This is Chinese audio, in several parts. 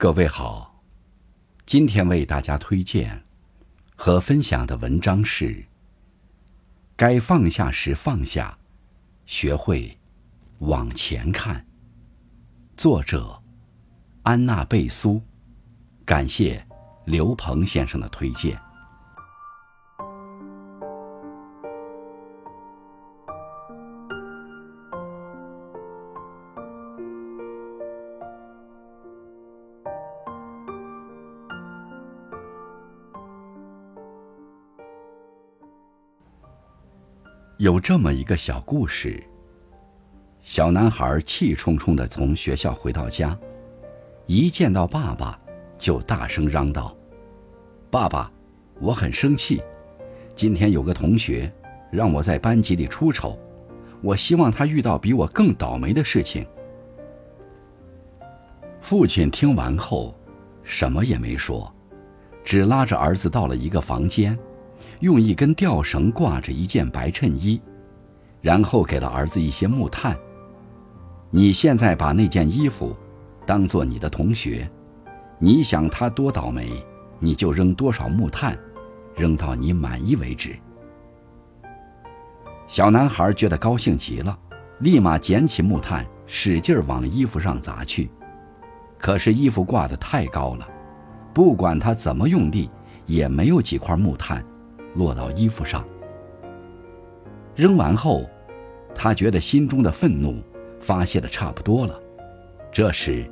各位好，今天为大家推荐和分享的文章是《该放下时放下，学会往前看》。作者安娜贝苏，感谢刘鹏先生的推荐。有这么一个小故事：小男孩气冲冲地从学校回到家，一见到爸爸就大声嚷道：“爸爸，我很生气！今天有个同学让我在班级里出丑，我希望他遇到比我更倒霉的事情。”父亲听完后，什么也没说，只拉着儿子到了一个房间。用一根吊绳挂着一件白衬衣，然后给了儿子一些木炭。你现在把那件衣服当做你的同学，你想他多倒霉，你就扔多少木炭，扔到你满意为止。小男孩觉得高兴极了，立马捡起木炭，使劲往衣服上砸去。可是衣服挂得太高了，不管他怎么用力，也没有几块木炭。落到衣服上，扔完后，他觉得心中的愤怒发泄的差不多了。这时，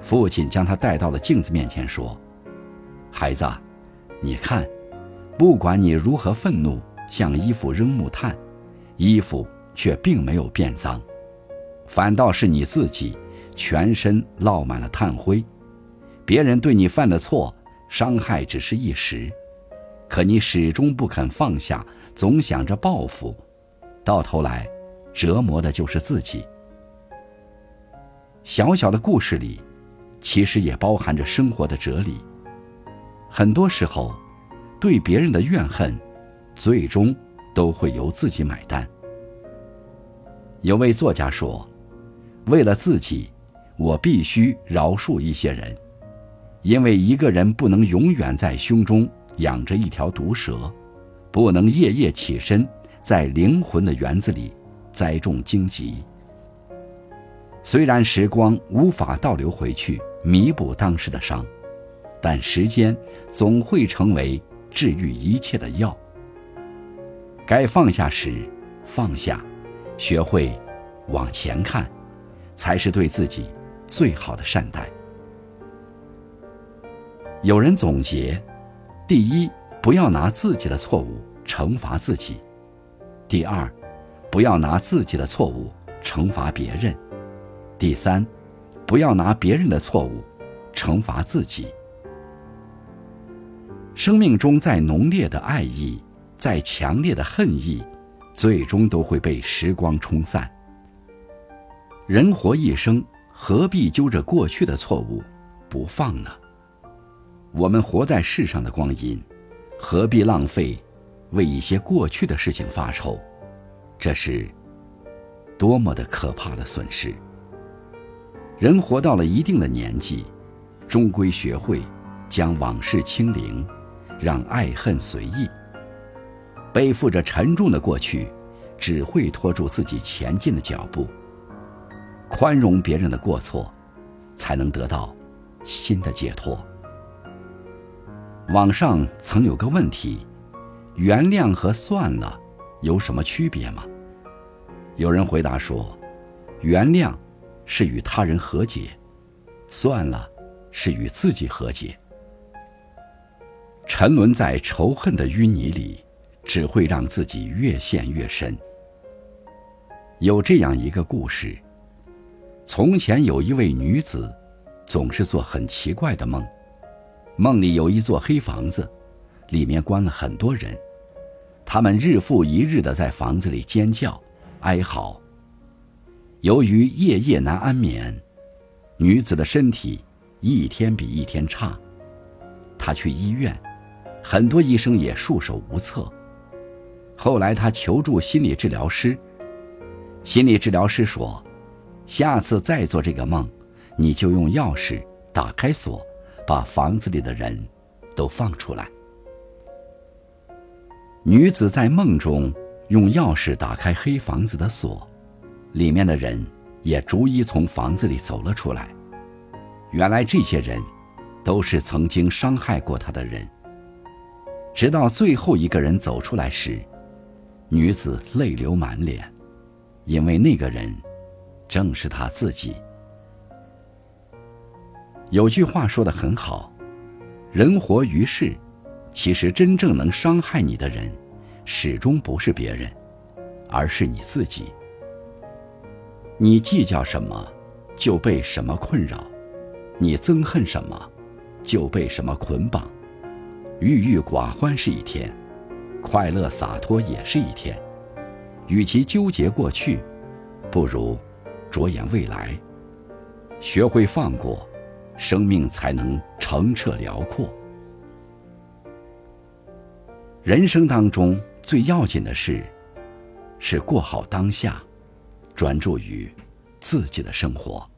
父亲将他带到了镜子面前，说：“孩子，你看，不管你如何愤怒，向衣服扔木炭，衣服却并没有变脏，反倒是你自己全身落满了炭灰。别人对你犯的错，伤害只是一时。”可你始终不肯放下，总想着报复，到头来，折磨的就是自己。小小的故事里，其实也包含着生活的哲理。很多时候，对别人的怨恨，最终都会由自己买单。有位作家说：“为了自己，我必须饶恕一些人，因为一个人不能永远在胸中。”养着一条毒蛇，不能夜夜起身，在灵魂的园子里栽种荆棘。虽然时光无法倒流回去弥补当时的伤，但时间总会成为治愈一切的药。该放下时放下，学会往前看，才是对自己最好的善待。有人总结。第一，不要拿自己的错误惩罚自己；第二，不要拿自己的错误惩罚别人；第三，不要拿别人的错误惩罚自己。生命中再浓烈的爱意，再强烈的恨意，最终都会被时光冲散。人活一生，何必揪着过去的错误不放呢？我们活在世上的光阴，何必浪费，为一些过去的事情发愁？这是多么的可怕的损失！人活到了一定的年纪，终归学会将往事清零，让爱恨随意。背负着沉重的过去，只会拖住自己前进的脚步。宽容别人的过错，才能得到新的解脱。网上曾有个问题：原谅和算了有什么区别吗？有人回答说：原谅是与他人和解，算了是与自己和解。沉沦在仇恨的淤泥里，只会让自己越陷越深。有这样一个故事：从前有一位女子，总是做很奇怪的梦。梦里有一座黑房子，里面关了很多人，他们日复一日的在房子里尖叫、哀嚎。由于夜夜难安眠，女子的身体一天比一天差。她去医院，很多医生也束手无策。后来她求助心理治疗师，心理治疗师说：“下次再做这个梦，你就用钥匙打开锁，把房子里的人都放出来。女子在梦中用钥匙打开黑房子的锁，里面的人也逐一从房子里走了出来。原来这些人都是曾经伤害过她的人。直到最后一个人走出来时，女子泪流满脸，因为那个人正是她自己。有句话说的很好：“人活于世。”其实，真正能伤害你的人，始终不是别人，而是你自己。你计较什么，就被什么困扰；你憎恨什么，就被什么捆绑。郁郁寡欢是一天，快乐洒脱也是一天。与其纠结过去，不如着眼未来。学会放过，生命才能澄澈辽阔。人生当中最要紧的事，是过好当下，专注于自己的生活。